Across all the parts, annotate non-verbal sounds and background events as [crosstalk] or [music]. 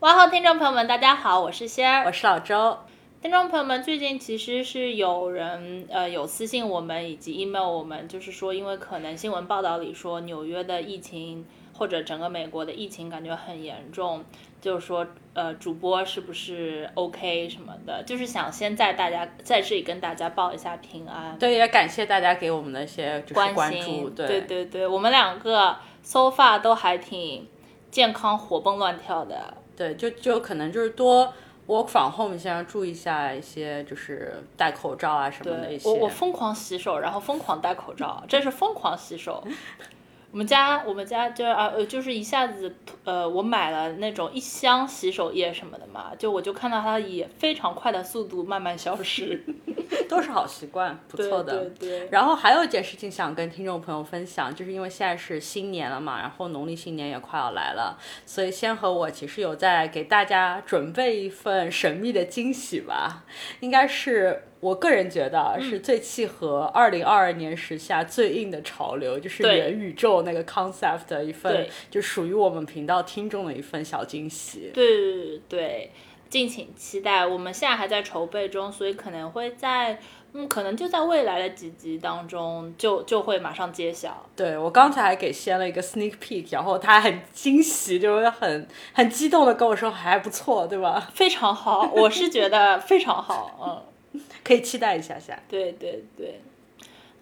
哇好，听众朋友们，大家好，我是仙儿，我是老周。听众朋友们，最近其实是有人呃有私信我们以及 email 我们，就是说因为可能新闻报道里说纽约的疫情或者整个美国的疫情感觉很严重，就是说呃主播是不是 OK 什么的，就是想先在大家在这里跟大家报一下平安。对，也感谢大家给我们的一些关关注。心，对对对对，我们两个 so far 都还挺健康，活蹦乱跳的。对，就就可能就是多 work from home，先要注意一下一些就是戴口罩啊什么的一些。我我疯狂洗手，然后疯狂戴口罩，这是疯狂洗手。我们家我们家就啊呃就是一下子呃我买了那种一箱洗手液什么的嘛，就我就看到它以非常快的速度慢慢消失，[laughs] 都是好习惯，不错的。对对对。然后还有一件事情想跟听众朋友分享，就是因为现在是新年了嘛，然后农历新年也快要来了，所以先和我其实有在给大家准备一份神秘的惊喜吧，应该是我个人觉得嗯是最契合二零二二年时下最硬的潮流，就是元宇宙那个 concept 的一份，就属于我们频道听众的一份小惊喜。对对对，敬请期待。我们现在还在筹备中，所以可能会在嗯可能就在未来的几集当中就就会马上揭晓。对我刚才还给先了一个 sneak peek，然后他很惊喜，就是很很激动的跟我说还不错，对吧？非常好，我是觉得非常好，嗯。[laughs] 可以期待一下下。对对对，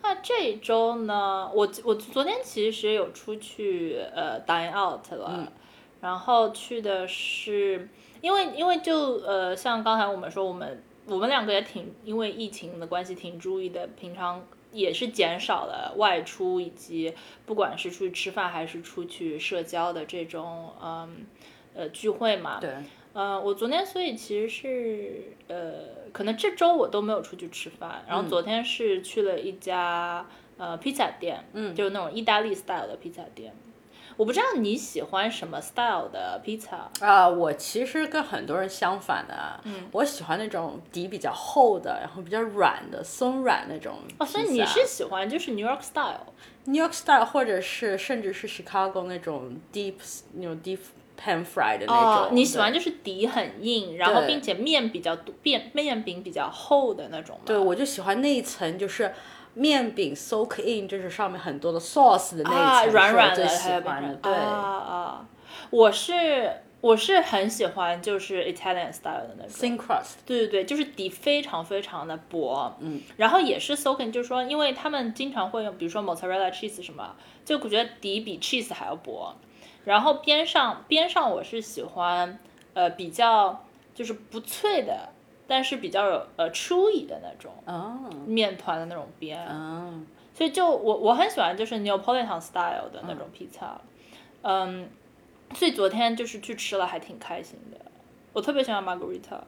那这一周呢，我我昨天其实有出去呃 dine out 了，然后去的是因为因为就呃像刚才我们说，我们我们两个也挺因为疫情的关系挺注意的，平常也是减少了外出以及不管是出去吃饭还是出去社交的这种嗯呃聚会嘛，对，呃，我昨天所以其实是呃，可能这周我都没有出去吃饭，然后昨天是去了一家呃披萨店，嗯就是那种意大利 style 的披萨店。我不知道你喜欢什么 style 的披萨？啊、我其实跟很多人相反的，嗯，我喜欢那种底比较厚的，然后比较软的、松软那种哦，所以你是喜欢就是 New York style？New York style，或者是甚至是 Chicago 那种 deep 那种 deep pan fried 的那种。哦，你喜欢就是底很硬，然后并且面比较多，面面饼比较厚的那种吗？对，我就喜欢那一层，就是面饼 soak in，就是上面很多的 sauce 的那一层，啊，软软的，还有欢的。对，啊啊，我是我是很喜欢就是 Italian style 的那种。thin crust。对对对，就是底非常非常的薄，嗯，然后也是 soaking，就是说，因为他们经常会用，比如说 mozzarella cheese 什么，就我觉得底比 cheese 还要薄，然后边上边上我是喜欢，呃，比较就是不脆的，但是比较有呃 chewy 的那种哦，面团的那种边，嗯，所以就我我很喜欢就是 Neapolitan style 的那种披萨，嗯，所以昨天就是去吃了，还挺开心的。我特别喜欢 Margarita，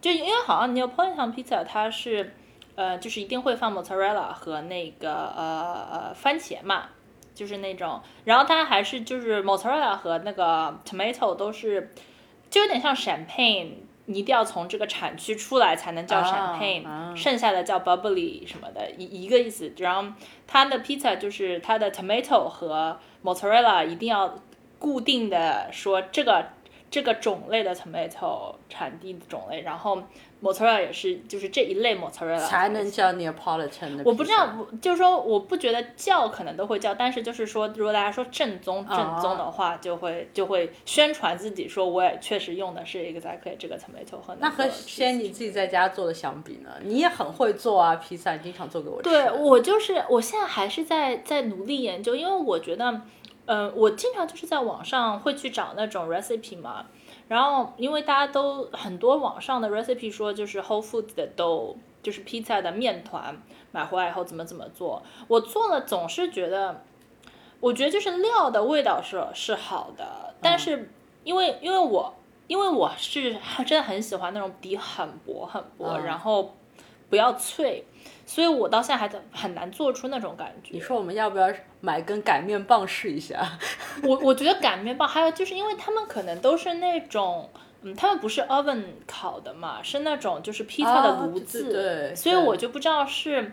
就因为好像 Neapolitan pizza 它是呃就是一定会放 mozzarella 和那个呃呃番茄嘛，就是那种，然后它还是就是 mozzarella 和那个 tomato 都是就有点像 champagne。你一定要从这个产区出来才能叫啊 champagne，、啊剩下的叫 bubbly 什么的，一一个意思。然后它的 pizza 就是它的 tomato 和 mozzarella 一定要固定的说这个这个种类的 tomato 产地的种类，然后 mozzarella 也是就是这一类 mozzarella 才能叫 Neapolitan 的。我不知道，，就是说，我不觉得叫可能都会叫，但是就是说，如果大家说正宗正宗的话，就会就会宣传自己说，我也确实用的是 exactly 这个 tomato 和那和先你自己在家做的相比呢？你也很会做啊，披萨，你经常做给我吃。对我就是，我现在还是在在努力研究，因为我觉得，呃，我经常就是在网上会去找那种 recipe 嘛，然后因为大家都很多网上的 recipe 说就是 Whole Foods 的都，就是披萨的面团买回来以后怎么怎么做，我做了总是觉得，我觉得就是料的味道是是好的，但是因为因为我因为我是 [laughs] 真的很喜欢那种底很薄很薄，嗯然后不要脆，所以我到现在还很难做出那种感觉。你说我们要不要买根擀面棒试一下？[laughs] 我我觉得擀面棒还有就是因为他们可能都是那种。嗯，他们不是 oven 烤的嘛，是那种就是披萨的炉子，对对所以我就不知道是，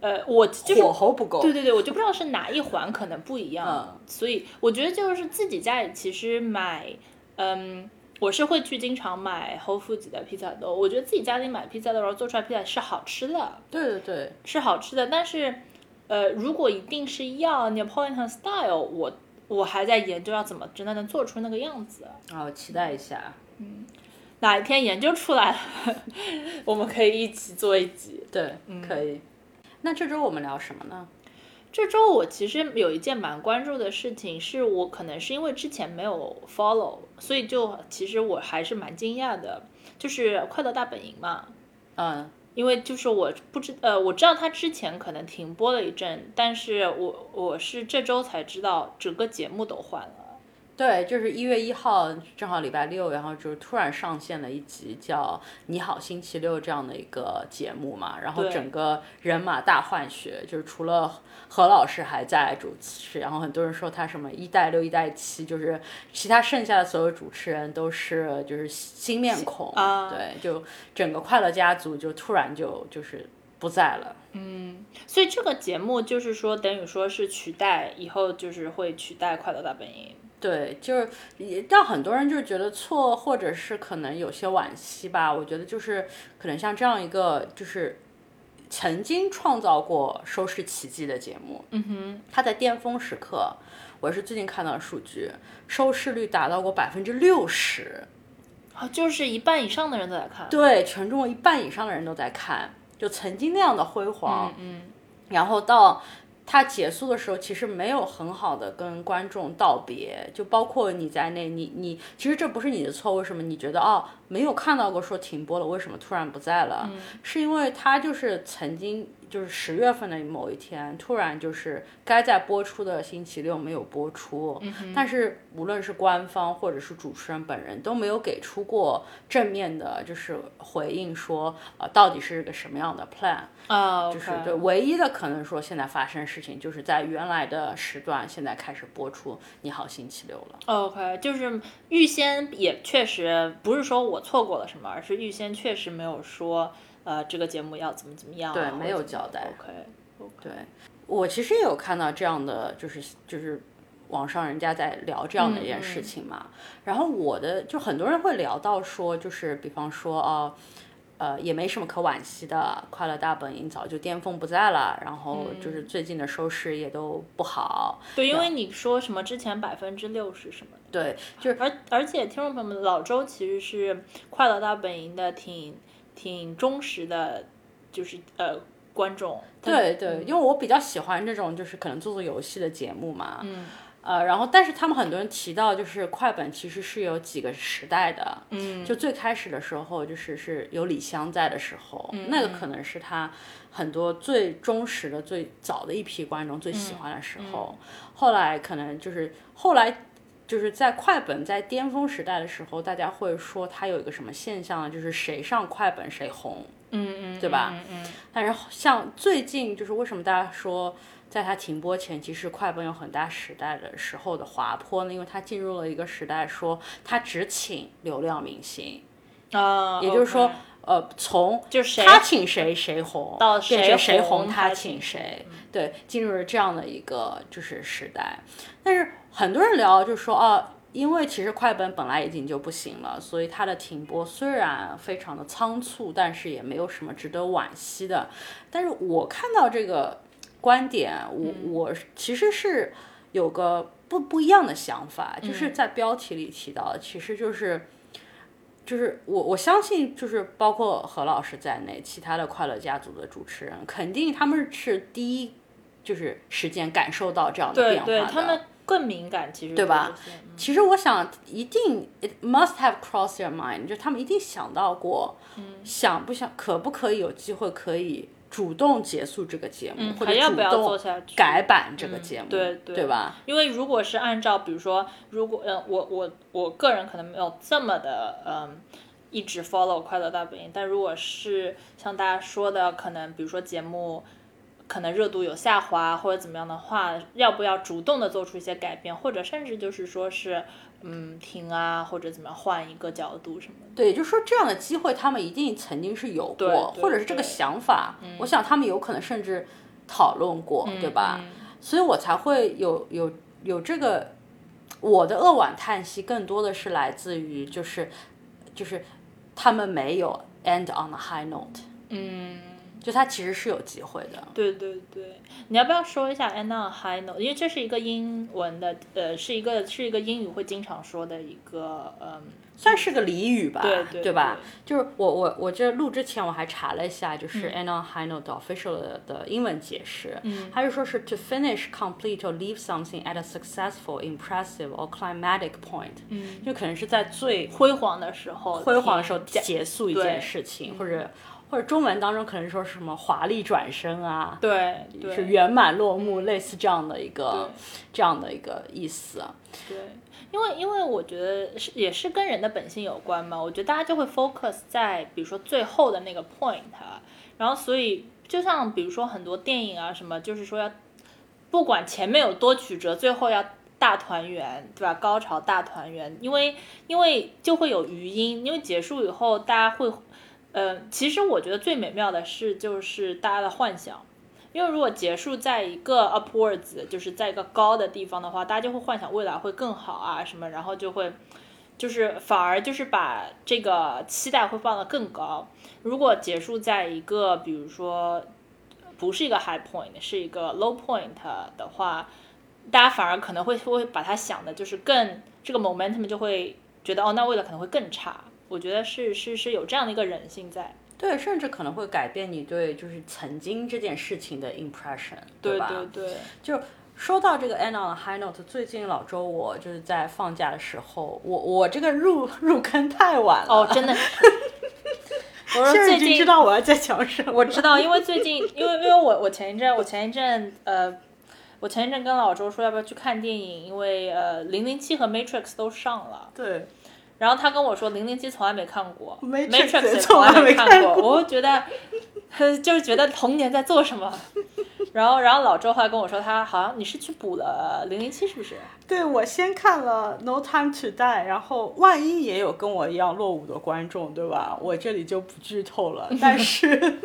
呃，我就是火候不够。对对对，我就不知道是哪一环可能不一样，嗯所以我觉得就是自己家里其实买，嗯，我是会去经常买 Whole Foods 的披萨豆，我觉得自己家里买披萨的时候做出来披萨是好吃的，对对对，是好吃的，但是，呃，如果一定是要 Neapolitan style，我我还在研究要怎么真的能做出那个样子。然后期待一下。嗯哪一天研究出来了，[laughs] 我们可以一起做一集。对，嗯可以。那这周我们聊什么呢？这周我其实有一件蛮关注的事情，是我可能是因为之前没有 follow，所以就其实我还是蛮惊讶的，就是《快乐大本营》嘛，嗯，因为就是我不知呃，我知道它之前可能停播了一阵，但是我我是这周才知道整个节目都换了。对，就是一月一号，正好礼拜六，然后就突然上线了一集叫《你好星期六》这样的一个节目嘛，然后整个人马大换血，就是除了何老师还在主持，然后很多人说他什么一代六、一代七，就是其他剩下的所有主持人都是就是新面孔，啊对，就整个快乐家族就突然就就是不在了。嗯所以这个节目就是说，等于说是取代以后就是会取代《快乐大本营》。对，就是也让很多人就是觉得错，或者是可能有些惋惜吧。我觉得就是可能像这样一个就是曾经创造过收视奇迹的节目，嗯哼，它在巅峰时刻，我是最近看到的数据，收视率达到过百分之六十，啊，就是一半以上的人都在看。对，全中国一半以上的人都在看，就曾经那样的辉煌，嗯，然后到他结束的时候，其实没有很好的跟观众道别，就包括你在内，你你其实这不是你的错，为什么你觉得哦没有看到过说停播了，为什么突然不在了？是因为它就是曾经就是十月份的某一天，突然就是该在播出的星期六没有播出，但是无论是官方或者是主持人本人都没有给出过正面的，就是回应说呃到底是个什么样的 plan。啊，就是对，唯一的可能说现在发生事情，就是在原来的时段，现在开始播出《你好星期六》了。OK，就是预先也确实不是说我错过了什么，而是预先确实没有说呃这个节目要怎么怎么样啊、对没有交代 OK，OK 对我其实也有看到这样的，就是就是网上人家在聊这样的一件事情嘛。然后我的就很多人会聊到说，就是比方说哦。呃，也没什么可惋惜的，《快乐大本营》早就巅峰不在了，然后就是最近的收视也都不好。对，因为你说什么之前百分之六十什么的，对，就是而而且听众朋友们，老周其实是《快乐大本营》的挺挺忠实的，就是呃观众。对对，因为我比较喜欢这种就是可能做做游戏的节目嘛，嗯，呃，然后但是他们很多人提到，就是快本其实是有几个时代的，嗯，就最开始的时候，就是是有李湘在的时候，那个可能是他很多最忠实的、最早的一批观众最喜欢的时候。后来可能就是后来就是在快本在巅峰时代的时候，大家会说它有一个什么现象呢？就是谁上快本谁红，嗯嗯，对吧嗯嗯但是像最近就是为什么大家说？在它停播前，其实快本有很大时代的时候的滑坡呢，因为它进入了一个时代，说它只请流量明星，啊，也就是说呃，从就是谁他请谁谁红，到变成谁谁红他他请谁，对，进入了这样的一个就是时代。但是很多人聊就说哦，因为其实快本本来已经就不行了，所以它的停播虽然非常的仓促，但是也没有什么值得惋惜的。但是我看到这个观点，我我其实是有个不不一样的想法，就是在标题里提到的，其实就是。就是我我相信，就是包括何老师在内，其他的快乐家族的主持人，肯定他们是第一，就是时间感受到这样的变化的。对，他们更敏感，其实对吧？嗯其实我想，一定 it must have crossed their mind，就是他们一定想到过，嗯想不想可不可以有机会可以主动结束这个节目，或者还要不要主动做下去改版这个节目，对对吧？因为如果是按照，比如说，如果呃，我我我个人可能没有这么的嗯，一直 follow 快乐大本营，但如果是像大家说的，可能比如说节目可能热度有下滑或者怎么样的话，要不要主动的做出一些改变，或者甚至就是说是嗯停啊，或者怎么样换一个角度什么的。对，就是说这样的机会他们一定曾经是有过，或者是这个想法，我想他们有可能甚至讨论过，对吧？嗯所以我才会有有有这个，我的扼腕叹息更多的是来自于就是就是他们没有 end on a high note，嗯，就他其实是有机会的。对对对，你要不要说一下 “end on high note”？因为这是一个英文的，呃，是一个是一个英语会经常说的一个，嗯，算是个俚语吧，对对吧？就是我我我这录之前我还查了一下，就是嗯。End on high note 的 official 的的英文解释，嗯。它是说是 to finish, complete or leave something at a successful, impressive or climatic point，嗯，就可能是在最辉煌的时候，辉煌的时候结束一件事情，或者或者中文当中可能说是什么华丽转身啊，对对是圆满落幕，类似这样的一个这样的一个意思。对，因为因为我觉得是也是跟人的本性有关嘛，我觉得大家就会 focus 在比如说最后的那个 point，啊然后所以就像比如说很多电影啊什么，就是说要不管前面有多曲折，最后要大团圆，对吧？高潮大团圆，因为因为就会有余音，因为结束以后大家会，呃，其实我觉得最美妙的是就是大家的幻想。因为如果结束在一个 upwards，就是在一个高的地方的话，大家就会幻想未来会更好啊什么，然后就会，就是反而就是把这个期待会放得更高。如果结束在一个比如说不是一个 high point，是一个 low point 的话，大家反而可能会会把它想的就是更这个 momentum 就会觉得哦，那未来可能会更差。我觉得是是是有这样的一个人性在。对，甚至可能会改变你对就是曾经这件事情的 impression，对吧？对对，就说到这个 end on a high note，最近老周我就是在放假的时候，我我这个入入坑太晚了，哦，真的是。[laughs] 我说最近知道我要在讲什么。我知道，因为最近，因为因为我我前一阵我前一阵呃，我前一阵跟老周说要不要去看电影，因为呃零零七和 Matrix 都上了，对，然后他跟我说零零七从来没看过 Matrix 也也从来来没看过，我会觉得呃 [laughs] 就是觉得童年在做什么。[laughs] 然后，然后老周后来跟我说，他好像你是去补了零零七，是不是？对我先看了《No Time to Die》，然后万一也有跟我一样落伍的观众，对吧？我这里就不剧透了。[laughs] 但是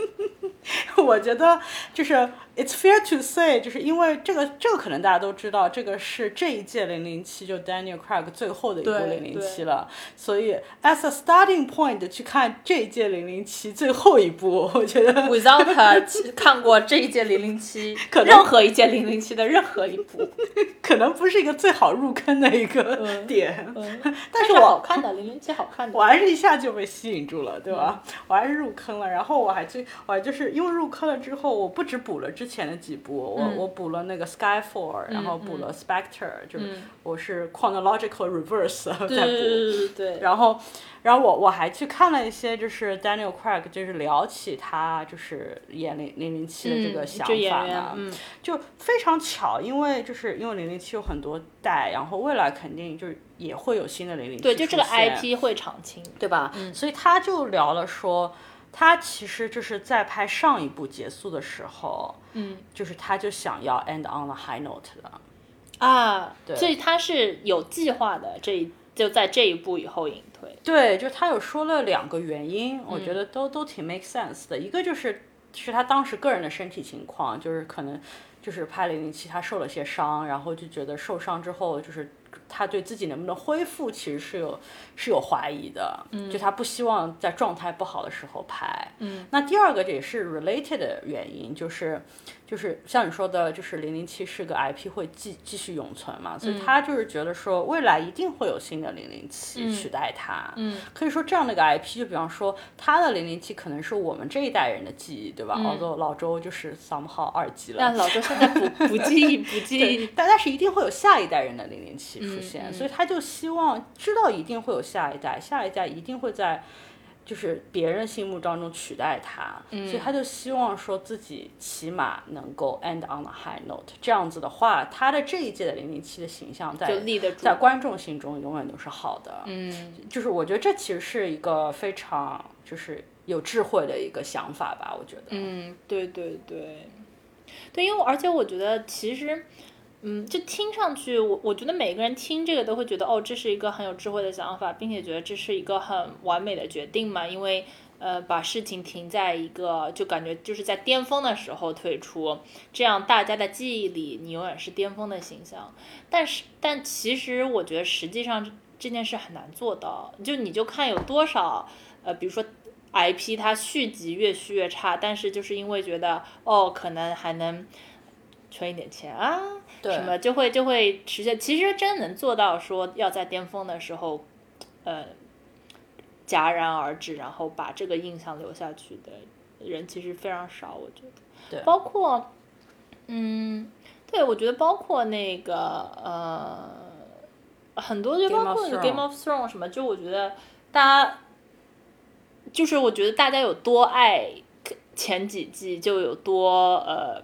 我觉得就是 It's fair to say，就是因为这个这个可能大家都知道，这个是这一届零零七就 Daniel Craig 最后的一部对零零七了，所以 as a starting point 去看这一届零零七最后一部，我觉得。Without [laughs] 看过这一届零零七，可能任何一届零零七的任何一部，[laughs] 可能不是一个最好入坑的一个嗯 [laughs] 点，嗯，但是是我好看的零零七好看的，我还是一下就被吸引住了，对吧？我还是入坑了，然后我还去，我还就是因为入坑了之后，我不止补了之前的几部，我、嗯。我补了那个 Skyfall，然后补了 Spectre，、就是嗯。我是 chronological reverse 在补。对对对对。对，然后，然后我我还去看了一些，就是 Daniel Craig，就是聊起他就是演零零零七的这个嗯想法嘛，嗯。就非常巧，因为就是因为零零七有很多代，然后未来肯定就是也会有新的零零七对，就这个 IP 会长青，对吧？嗯。所以他就聊了说，他其实就是在拍上一部结束的时候，嗯就是他就想要 end on the high note 了。啊，对所以他是有计划的，这一就在这一步以后隐退，对，就他有说了两个原因，我嗯觉得都、都挺 make sense 的。一个就是是他当时个人的身体情况，就是可能就是拍零零七他受了些伤，然后就觉得受伤之后就是。他对自己能不能恢复，其实是有是有怀疑的，嗯就他不希望在状态不好的时候拍。嗯，那第二个也是 related 的原因，就是就是像你说的，就是零零七是个 IP 会继继续永存嘛，所以他就是觉得说未来一定会有新的零零七取代它。嗯，可以说这样的一个 IP，就比方说他的零零七可能是我们这一代人的记忆，对吧？澳洲老周就是 somehow 二级了。但老周现在不不 [laughs] 记忆不记对忆，，但但是一定会有下一代人的零零七出现，嗯所以他就希望知道一定会有下一代，下一代一定会在就是别人心目当中取代他，嗯所以他就希望说自己起码能够 end on a high note。这样子的话，他的这一届的零零七的形象在就立得住在观众心中永远都是好的。嗯，就是我觉得这其实是一个非常就是有智慧的一个想法吧，我觉得。嗯，对对对，对，因为而且我觉得其实，嗯，就听上去，我我觉得每个人听这个都会觉得，哦，这是一个很有智慧的想法，并且觉得这是一个很完美的决定嘛，因为呃，把事情停在一个就感觉就是在巅峰的时候退出，这样大家的记忆里你永远是巅峰的形象。但是，但其实我觉得实际上这件事很难做到，就你就看有多少呃，比如说。IP 它续集越续越差，但是就是因为觉得哦，可能还能存一点钱啊，什么就会就会实现。其实真能做到说要在巅峰的时候，呃，戛然而止，然后把这个印象留下去的人其实非常少，我觉得。对包括，嗯，对，我觉得包括那个呃，很多就包括 Game of Thrones 什么，就我觉得大家。就是我觉得大家有多爱前几季，就有多呃，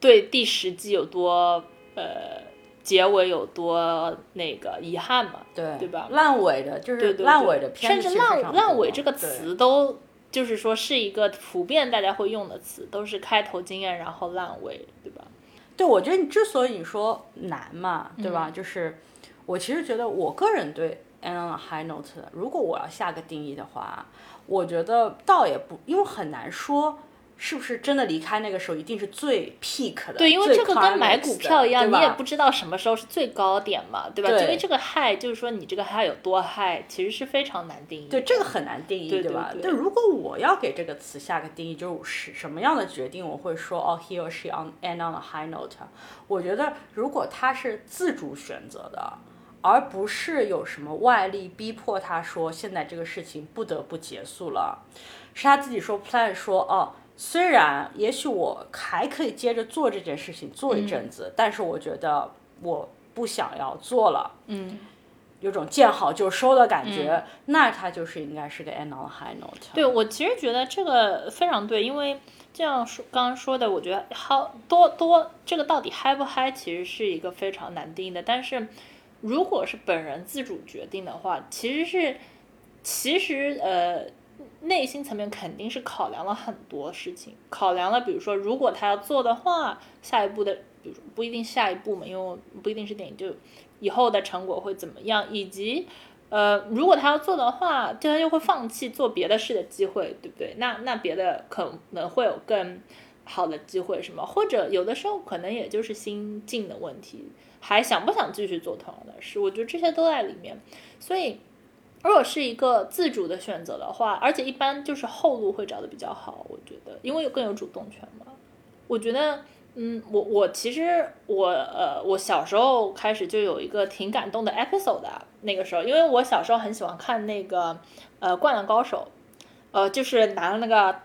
对第十季有多呃，结尾有多那个遗憾嘛，对对吧？烂尾的，就是烂尾的甚至烂烂尾这个词都就是说是一个普遍大家会用的词，都是开头惊艳，然后烂尾，对吧？对，我觉得你之所以你说难嘛，对嗯吧？就是我其实觉得我个人对 “and on a high note”，如果我要下个定义的话，我觉得倒也不，因为很难说是不是真的离开那个时候一定是最 peak 的。对，因为这个跟买股票一样，你也不知道什么时候是最高点嘛，对吧？对因为这个 high 就是说你这个 high 有多 high，其实是非常难定义的。对，这个很难定义，对对吧？对但如果我要给这个词下个定义，就是什么样的决定，我会说哦，he or she on end on a high note。我觉得如果他是自主选择的，而不是有什么外力逼迫他说现在这个事情不得不结束了，是他自己说 plan 说哦。虽然也许我还可以接着做这件事情做一阵子，但是我觉得我不想要做了。嗯，有种见好就收的感觉，那它就是应该是个 end on high note。对我其实觉得这个非常对，因为这样说刚刚说的，我觉得好多多这个到底嗨不嗨，其实是一个非常难定义的。但是如果是本人自主决定的话，其实是其实呃。内心层面肯定是考量了很多事情，考量了，比如说，如果他要做的话，下一步的，比如不一定下一步嘛，因为不一定是电影，就以后的成果会怎么样，以及，呃，如果他要做的话，就他就会放弃做别的事的机会，对不对？那那别的可能会有更好的机会，什么？或者有的时候可能也就是心境的问题，还想不想继续做同样的事？我觉得这些都在里面，所以。如果是一个自主的选择的话，而且一般就是后路会找的比较好，我觉得，因为有更有主动权嘛。我觉得，嗯，我我其实我呃，我小时候开始就有一个挺感动的 episode 的，那个时候，因为我小时候很喜欢看那个呃《灌篮高手》，呃，就是拿那个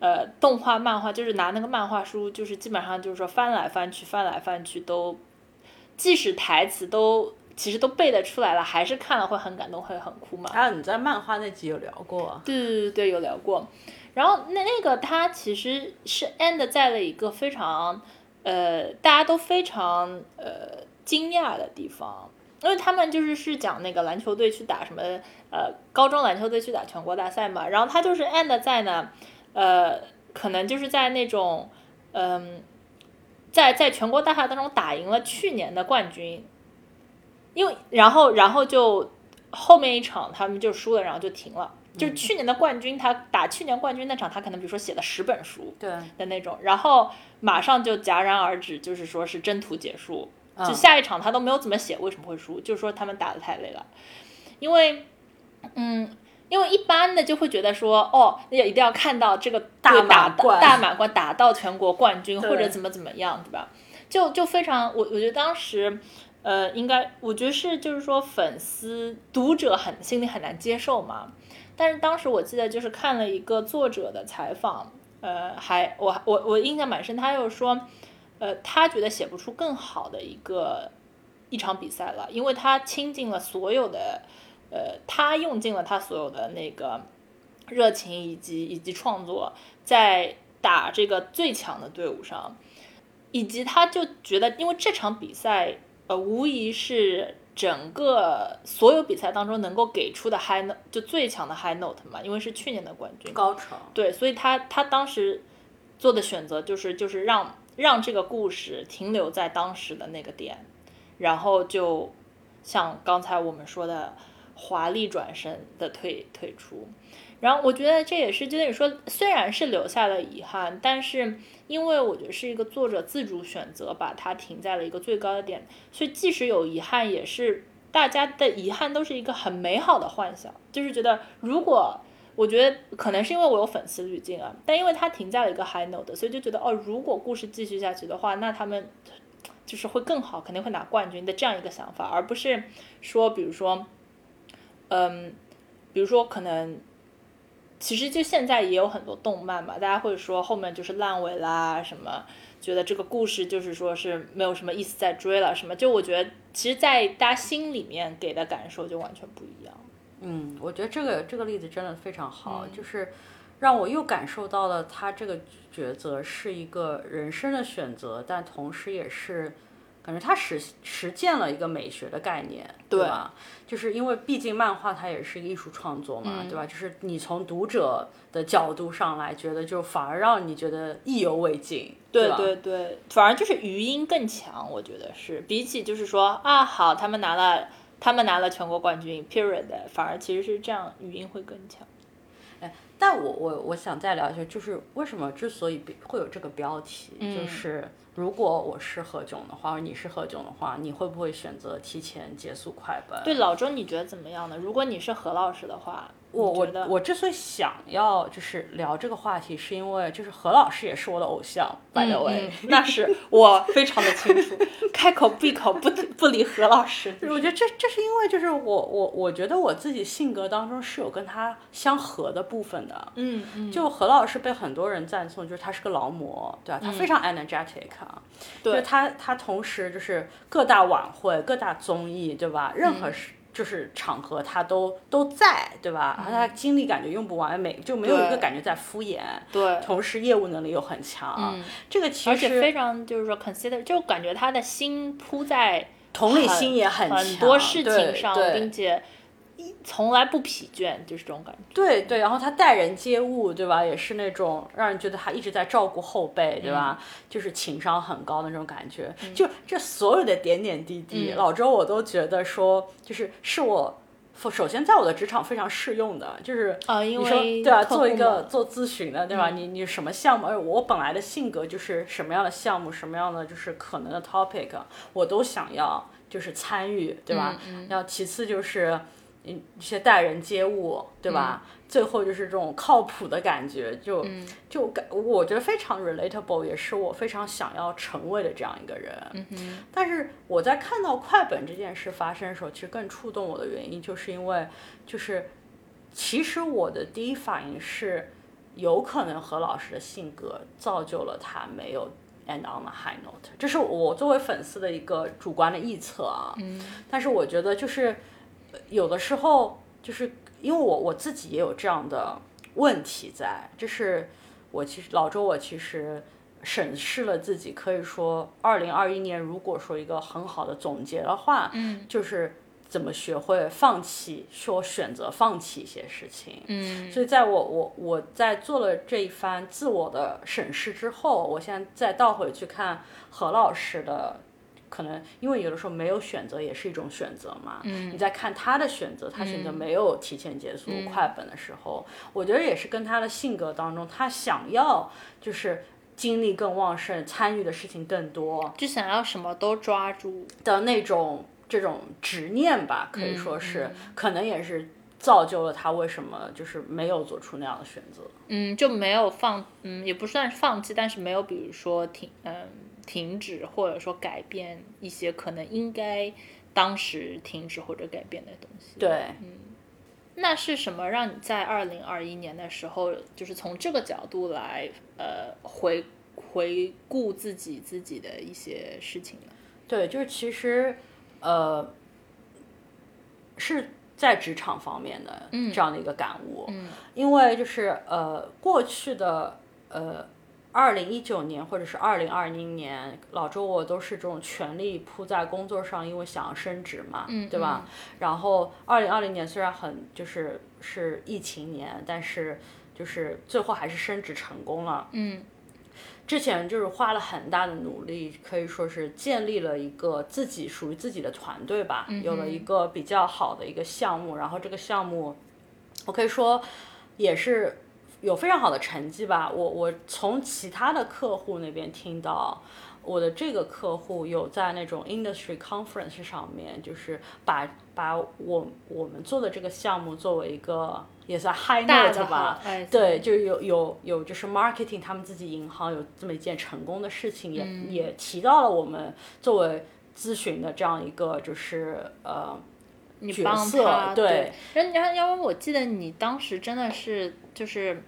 呃动画漫画，就是拿那个漫画书，就是基本上就是说翻来翻去，翻来翻去都，即使台词都。其实都背得出来了，还是看了会很感动，会很哭嘛。还有你在漫画那集有聊过，对对对对，有聊过。然后那那个他其实是 end 在了一个非常呃大家都非常呃惊讶的地方，因为他们就是是讲那个篮球队去打什么呃高中篮球队去打全国大赛嘛，然后他就是 end 在呢呃可能就是在那种嗯、在在全国大赛当中打赢了去年的冠军。因为然后然后就后面一场他们就输了，然后就停了。就是去年的冠军，他打去年冠军那场，他可能比如说写了十本书对的那种，然后马上就戛然而止，就是说是征途结束。嗯就下一场他都没有怎么写为什么会输，就是说他们打的太累了。因为，嗯，因为一般的就会觉得说，哦，要一定要看到这个大满贯大满贯打到全国冠军，或者怎么怎么样，对吧？就就非常，我我觉得当时。呃，应该我觉得是，就是说粉丝读者很心里很难接受嘛。但是当时我记得就是看了一个作者的采访，呃，还我我我印象蛮深，他又说，呃，他觉得写不出更好的一个一场比赛了，因为他倾尽了所有的，呃，他用尽了他所有的那个热情以及以及创作，在打这个最强的队伍上，以及他就觉得，因为这场比赛，呃，无疑是整个所有比赛当中能够给出的 high note 就最强的 high note 嘛，因为是去年的冠军，高潮。对，所以他他当时做的选择就是就是让让这个故事停留在当时的那个点，然后就像刚才我们说的华丽转身的退退出。然后我觉得这也是就等于说，虽然是留下了遗憾，但是因为我觉得是一个作者自主选择，把它停在了一个最高的点，所以即使有遗憾，也是大家的遗憾都是一个很美好的幻想，就是觉得如果我觉得可能是因为我有粉丝滤镜啊，但因为它停在了一个 high note，所以就觉得哦，如果故事继续下去的话，那他们就是会更好，肯定会拿冠军的这样一个想法，而不是说比如说，嗯，比如说可能。其实就现在也有很多动漫嘛，大家会说后面就是烂尾啦，什么觉得这个故事就是说是没有什么意思再追了，什么就我觉得其实，在大家心里面给的感受就完全不一样。嗯，我觉得这个这个例子真的非常好，就是让我又感受到了他这个抉择是一个人生的选择，但同时也是。感觉他实实践了一个美学的概念，对吧？就是因为毕竟漫画它也是艺术创作嘛，对吧？就是你从读者的角度上来觉得，就反而让你觉得意犹未尽，对对对，反而就是余音更强，我觉得是比起就是说啊，好，他们拿了他们拿了全国冠军，period，反而其实是这样，余音会更强。哎，但我我我想再聊一下，就是为什么之所以会有这个标题，就是。如果我是何炅的话，你是何炅的话，你会不会选择提前结束快本？对老周，你觉得怎么样呢？如果你是何老师的话。我我我之所以想要就是聊这个话题，是因为就是何老师也是我的偶像，，by the way，，那 [laughs] 是我非常的清楚，开口闭口不不离何老师。我觉得这这是因为就是我我我觉得我自己性格当中是有跟他相合的部分的。嗯嗯。就何老师被很多人赞颂，就是他是个劳模，对吧？他非常 energetic 啊。对。他他同时就是各大晚会、各大综艺，对吧？任何事。就是场合他都都在，对吧？然后他精力感觉用不完，每就没有一个感觉在敷衍。对，同时业务能力又很强，这个其实非常就是说 consider，就感觉他的心扑在同理心也很强，很多事情上，并且。从来不疲倦，就是这种感觉。对对，然后他待人接物，对吧？也是那种让人觉得他一直在照顾后辈，对吧？就是情商很高的那种感觉。就这所有的点点滴滴，老周我都觉得说，就是是我首先在我的职场非常适用的，就是啊，因为对啊，做一个做咨询的，对吧？你你什么项目？我本来的性格就是什么样的项目，什么样的就是可能的 topic，我都想要就是参与，对吧？然后其次就是。一些待人接物，对吧？最后就是这种靠谱的感觉，就就感我觉得非常 relatable，也是我非常想要成为的这样一个人。嗯但是我在看到快本这件事发生的时候，其实更触动我的原因，就是因为就是其实我的第一反应是，有可能何老师的性格造就了他没有 end on a high note，这是我作为粉丝的一个主观的臆测啊。嗯但是我觉得就是。有的时候就是因为我我自己也有这样的问题在，就是我其实老周我其实审视了自己，可以说二零二一年如果说一个很好的总结的话，嗯，就是怎么学会放弃，说选择放弃一些事情，嗯，所以在我我我在做了这一番自我的审视之后，我现在再倒回去看何老师的。可能因为有的时候没有选择也是一种选择嘛。嗯，你在看他的选择，他选择没有提前结束快本的时候，我觉得也是跟他的性格当中，他想要就是精力更旺盛，参与的事情更多，就想要什么都抓住的那种这种执念吧，可以说是，可能也是造就了他为什么就是没有做出那样的选择。嗯，就没有放，嗯，也不算是放弃，但是没有比如说停，嗯。停止或者说改变一些可能应该当时停止或者改变的东西。对，嗯，那是什么让你在二零二一年的时候，就是从这个角度来呃回回顾自己自己的一些事情呢？对，就是其实呃是。在职场方面的这样的一个感悟。嗯，因为就是呃过去的呃。二零一九年或者是二零二零年，老周我都是这种全力扑在工作上，因为想要升职嘛，对吧？然后二零二零年虽然很就是是疫情年，但是就是最后还是升职成功了。嗯，之前就是花了很大的努力，可以说是建立了一个自己属于自己的团队吧，有了一个比较好的一个项目，然后这个项目，我可以说也是。有非常好的成绩吧，我我从其他的客户那边听到，我的这个客户有在那种 industry conference 上面，就是把把我我们做的这个项目作为一个也算 high note 吧，对，就有有有就是 marketing 他们自己银行有这么一件成功的事情，也也提到了我们作为咨询的这样一个就是呃角色，对，然后因为我记得你当时真的是就是。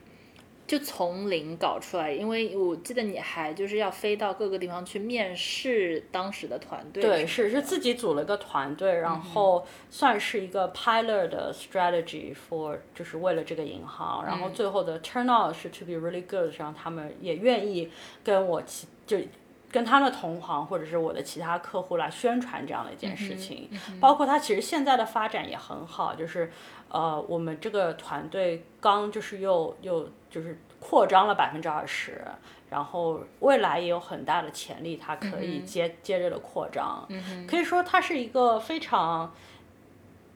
就从零搞出来，因为我记得你还就是要飞到各个地方去面试当时的团队。对，是是自己组了个团队，然后算是一个 pilot 的 strategy for，就是为了这个银行，然后最后的 turn out 是 to be really good，让他们也愿意跟我其就跟他们的同行或者是我的其他客户来宣传这样的一件事情，包括他其实现在的发展也很好，就是呃我们这个团队刚就是又又。就是扩张了百分之二十，然后未来也有很大的潜力，它可以接接着的扩张。可以说它是一个非常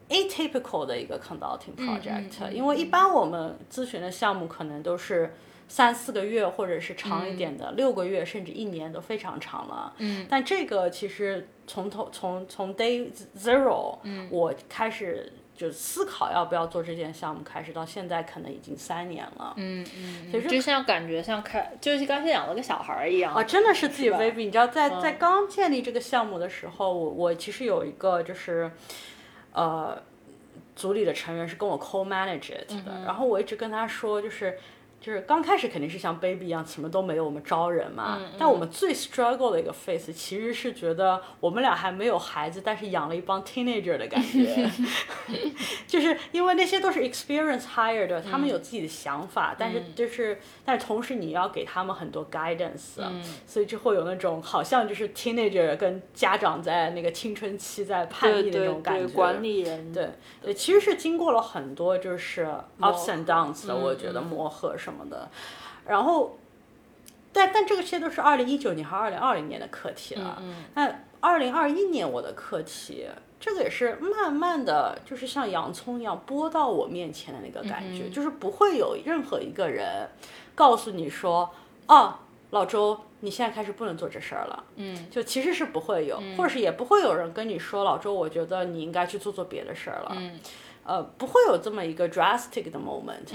atypical 的一个 consulting project，因为一般我们咨询的项目可能都是三四个月，或者是长一点的六个月，甚至一年都非常长了。嗯但这个其实从头从从 day zero，嗯我开始。就思考要不要做这件项目，开始到现在可能已经三年了。嗯嗯，就像感觉像开，就是刚才养了个小孩儿一样。啊，真的是自己 baby。你知道，在在刚建立这个项目的时候，我我其实有一个就是，呃，组里的成员是跟我 co manage it 的，然后我一直跟他说，就是。就是刚开始肯定是像 baby 一样什么都没有，我们招人嘛。但我们最 struggle 的一个 phase 其实是觉得我们俩还没有孩子，但是养了一帮 teenager 的感觉。[laughs] 就是因为那些都是 experience hired，他们有自己的想法，但是就是，但是同时你要给他们很多 guidance，所以就会有那种好像就是 teenager 跟家长在那个青春期在叛逆的那种感觉。管理人。对对，其实是经过了很多就是 ups and downs 的，我觉得磨合什么的，然后，但但这个些都是二零一九年和二零二零年的课题了。那二零二一年我的课题，这个也是慢慢的就是像洋葱一样剥到我面前的那个感觉，就是不会有任何一个人告诉你说，哦，老周，你现在开始不能做这事儿了。嗯，就其实是不会有，或者是也不会有人跟你说，老周，我觉得你应该去做做别的事儿了。嗯。呃，不会有这么一个 drastic 的 moment，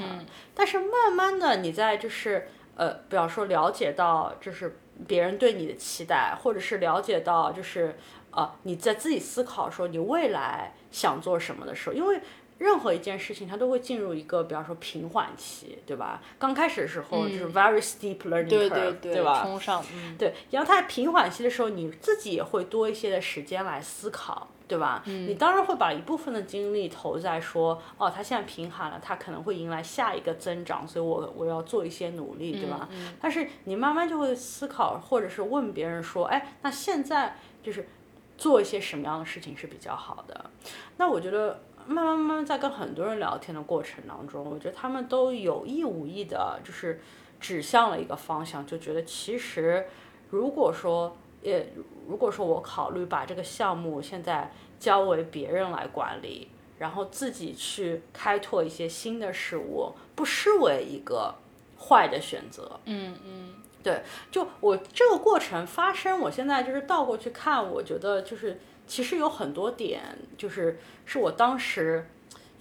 但是慢慢的，你在就是呃，比方说了解到就是别人对你的期待，或者是了解到就是呃，你在自己思考说你未来想做什么的时候，因为任何一件事情它都会进入一个比方说平缓期，对吧？刚开始的时候就是 very steep learning curve，对吧？冲上，对，然后它在平缓期的时候，你自己也会多一些的时间来思考。对吧？你当然会把一部分的精力投在说，哦，他现在贫寒了，他可能会迎来下一个增长，所以我我要做一些努力，对吧？但是你慢慢就会思考，或者是问别人说，哎，那现在就是做一些什么样的事情是比较好的？那我觉得慢慢慢慢在跟很多人聊天的过程当中，我觉得他们都有意无意的，就是指向了一个方向，就觉得其实如果说。也如果说我考虑把这个项目现在交为别人来管理，然后自己去开拓一些新的事物，不失为一个坏的选择。嗯嗯，对，就我这个过程发生，我现在就是倒过去看，我觉得就是其实有很多点，就是是我当时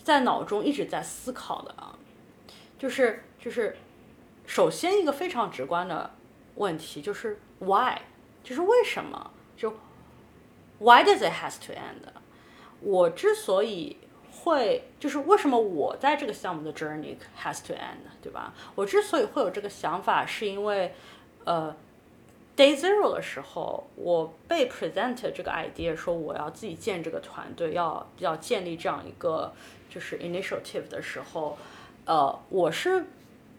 在脑中一直在思考的啊，就是就是首先一个非常直观的问题就是 why。就是为什么？就 Why does it has to end？我之所以会，就是为什么我在这个项目的 journey has to end，对吧？我之所以会有这个想法，是因为，呃，day zero 的时候，我被 present 这个 idea 说我要自己建这个团队，要要建立这样一个就是 initiative 的时候，呃，我是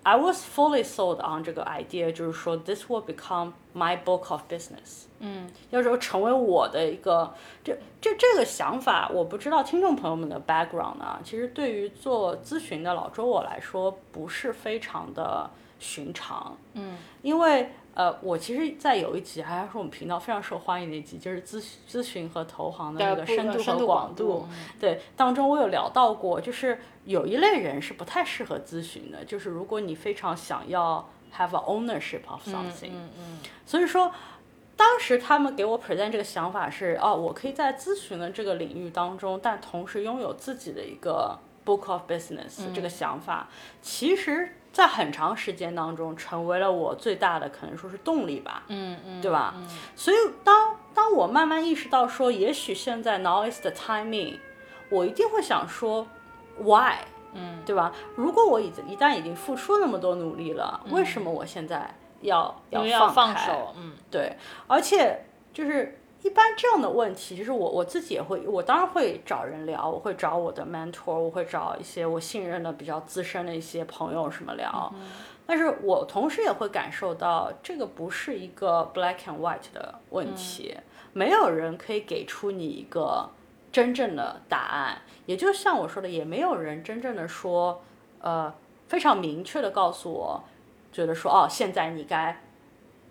I was fully sold on 这个 idea，就是说 this will become my book of business。嗯，要说成为我的一个这这这个想法，我不知道听众朋友们的 background 呢。其实对于做咨询的老周我来说，不是非常的寻常。嗯，因为呃，我其实，在有一集还是我们频道非常受欢迎的一集，就是咨咨询和投行的那个深度和广度。对，当中我有聊到过，就是有一类人是不太适合咨询的，就是如果你非常想要 have a ownership of something。嗯嗯。所以说。当时他们给我 present 这个想法是，哦，我可以在咨询的这个领域当中，但同时拥有自己的一个 book of business 这个想法，其实，在很长时间当中，成为了我最大的可能说是动力吧，嗯嗯，对吧？所以当当我慢慢意识到说，也许现在 now is the timing，我一定会想说，why，嗯，对吧？如果我已经一旦已经付出那么多努力了，为什么我现在？要要放手，嗯，对，而且就是一般这样的问题，就是我我自己也会，我当然会找人聊，我会找我的 mentor，我会找一些我信任的比较资深的一些朋友什么聊，但是我同时也会感受到，这个不是一个 black and white 的问题，没有人可以给出你一个真正的答案，也就像我说的，也没有人真正的说，呃，非常明确的告诉我。觉得说哦，现在你该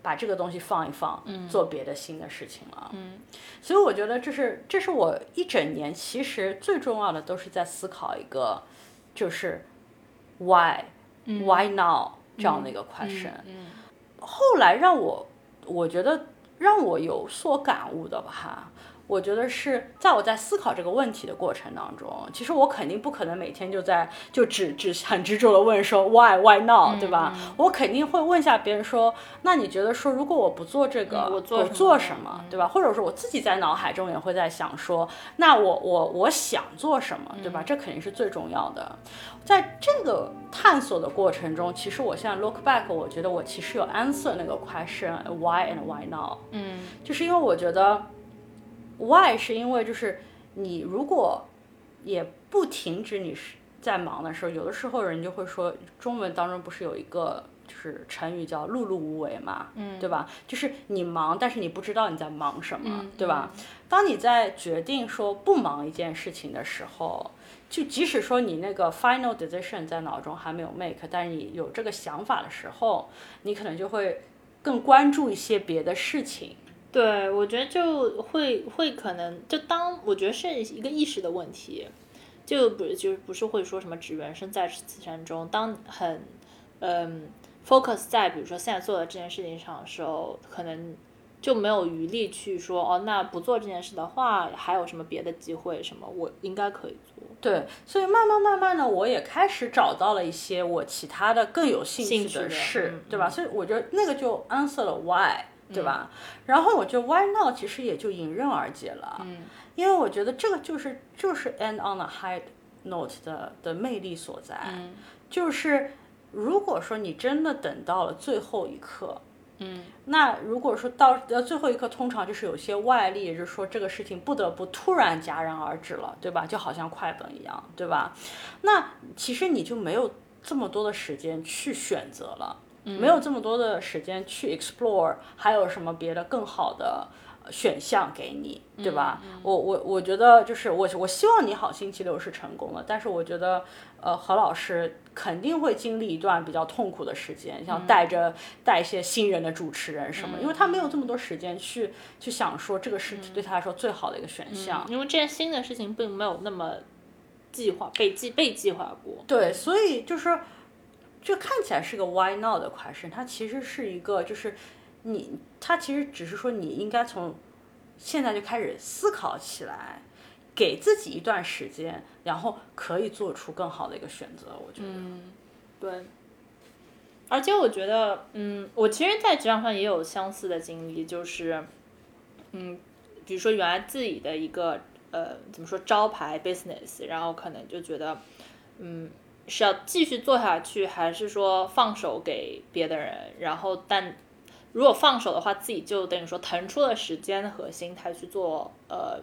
把这个东西放一放，做别的新的事情了。嗯，所以我觉得这是这是我一整年其实最重要的都是在思考一个就是 why why now 这样的一个 question。嗯，后来让我我觉得让我有所感悟的吧。我觉得是在我在思考这个问题的过程当中，其实我肯定不可能每天就在就只只很执着的问说 why why now，对吧？我肯定会问一下别人说，那你觉得说如果我不做这个，我做什么，对吧？或者说我自己在脑海中也会在想说，那我我我想做什么，对吧？这肯定是最重要的。在这个探索的过程中，其实我现在 look back，我觉得我其实有 answer 那个 question why and why now，嗯，就是因为我觉得。Why 是因为就是你如果也不停止你是在忙的时候，有的时候人就会说，中文当中不是有一个就是成语叫碌碌无为嘛，嗯，对吧？就是你忙，但是你不知道你在忙什么，对吧？当你在决定说不忙一件事情的时候，就即使说你那个 final decision 在脑中还没有 make，但是你有这个想法的时候，你可能就会更关注一些别的事情。对，我觉得就会会可能就当我觉得是一个意识的问题，就不就是不是会说什么只缘身在此山中。当很嗯 focus 在比如说现在做的这件事情上的时候，可能就没有余力去说哦，那不做这件事的话，还有什么别的机会？什么我应该可以做？对，所以慢慢慢慢的，我也开始找到了一些我其他的更有兴趣的事，对吧？所以我觉得那个就 answer 了 why。对吧？然后我觉得 why not 其实也就迎刃而解了，嗯，因为我觉得这个就是就是 end on a high note 的的魅力所在，嗯，就是如果说你真的等到了最后一刻，嗯，那如果说到呃最后一刻，通常就是有些外力，也就是说这个事情不得不突然戛然而止了，对吧？就好像快本一样，对吧？那其实你就没有这么多的时间去选择了。没有这么多的时间去 explore，还有什么别的更好的选项给你，对吧？我我我觉得就是我我希望你好星期六是成功了，但是我觉得呃何老师肯定会经历一段比较痛苦的时间，像带着带一些新人的主持人什么，因为他没有这么多时间去去想说这个是对他来说最好的一个选项，因为这件新的事情并没有那么计划被计被计划过，对，所以就是。这看起来是个 why not 的 question，它其实是一个，就是你，它其实只是说你应该从现在就开始思考起来，给自己一段时间，然后可以做出更好的一个选择。我觉得，嗯，对。而且我觉得，嗯，我其实，在职场上也有相似的经历，就是，嗯，比如说原来自己的一个呃，怎么说招牌 business，然后可能就觉得，嗯。是要继续做下去，还是说放手给别的人？然后，但如果放手的话，自己就等于说腾出了时间和心态去做呃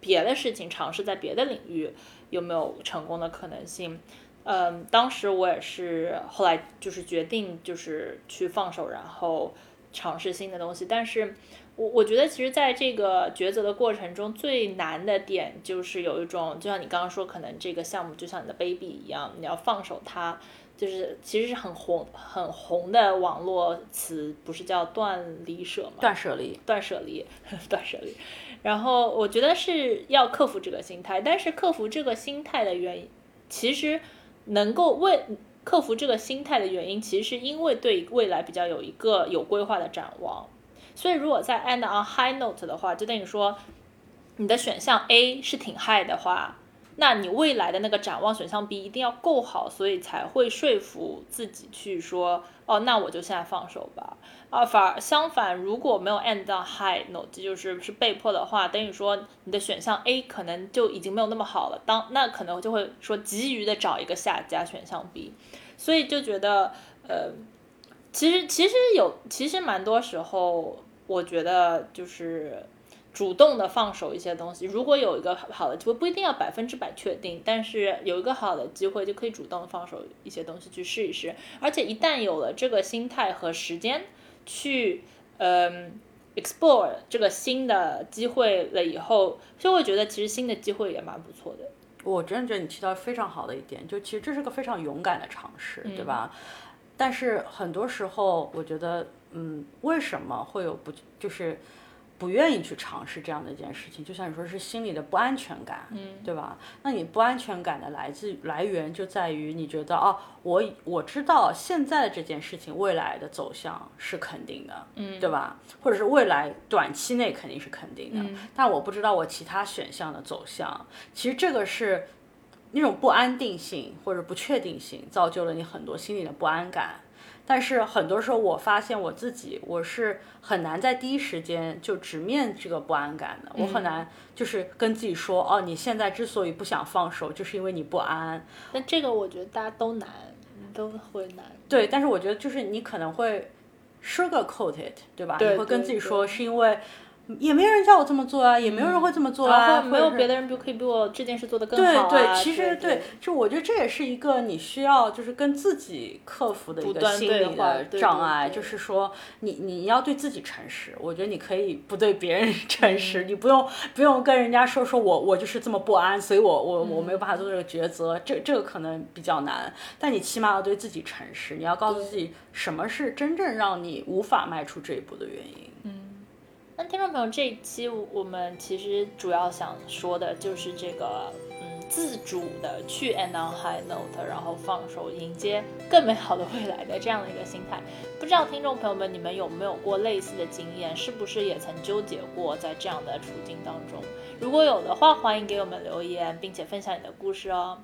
别的事情，尝试在别的领域有没有成功的可能性。嗯，当时我也是后来就是决定就是去放手，然后尝试新的东西。但是我我觉得其实在这个抉择的过程中，最难的点就是有一种，就像你刚刚说，可能这个项目就像你的 baby 一样，你要放手它。就是其实是很红很红的网络词，不是叫断离舍吗？断舍离，断舍离，[laughs] 断舍离。然后我觉得是要克服这个心态，但是克服这个心态的原因，其实能够为克服这个心态的原因，其实是因为对未来比较有一个有规划的展望。所以如果在 end on high note 的话，就等于说你的选项 A 是挺 high 的话。那你未来的那个展望选项 B 一定要够好，所以才会说服自己去说，哦，那我就现在放手吧。啊，反而相反，如果没有 end on high note，就是是被迫的话，等于说你的选项 A 可能就已经没有那么好了。当那可能就会说急于的找一个下家选项 B，所以就觉得，呃，其实其实有，其实蛮多时候，我觉得就是。主动的放手一些东西，如果有一个好的机会，不一定要百分之百确定，但是有一个好的机会，就可以主动放手一些东西去试一试。而且一旦有了这个心态和时间去，嗯，explore 这个新的机会了以后，就会觉得其实新的机会也蛮不错的。我真的觉得你提到非常好的一点，就其实这是个非常勇敢的尝试，对吧？但是很多时候，我觉得，嗯，为什么会有不就是？不愿意去尝试这样的一件事情，就像你说是心里的不安全感，嗯，对吧？那你不安全感的来自来源就在于你觉得哦，我我知道现在的这件事情未来的走向是肯定的，嗯，对吧？或者是未来短期内肯定是肯定的，但我不知道我其他选项的走向。其实这个是那种不安定性或者不确定性造就了你很多心里的不安感。但是很多时候，我发现我自己，我是很难在第一时间就直面这个不安感的。我很难就是跟自己说，哦，你现在之所以不想放手，就是因为你不安。但这个我觉得大家都难，都会难。对，但是我觉得就是你可能会 sugarcoat it，对吧？你会跟自己说是因为。也没有人叫我这么做啊，也没有人会这么做啊，没有别的人比可以比我这件事做得更好啊。对对，其实对，就我觉得这也是一个你需要就是跟自己克服的一个心理的障碍，就是说你你要对自己诚实。我觉得你可以不对别人 [laughs] 诚实，你不用不用跟人家说说我我就是这么不安，所以我我我没有办法做这个抉择，这这个可能比较难。但你起码要对自己诚实，你要告诉自己什么是真正让你无法迈出这一步的原因。嗯。那听众朋友，这一期我们其实主要想说的就是这个，嗯，自主的去 end on high note，然后放手迎接更美好的未来的这样的一个心态。不知道听众朋友们，你们有没有过类似的经验？是不是也曾纠结过在这样的处境当中？如果有的话，欢迎给我们留言，并且分享你的故事哦。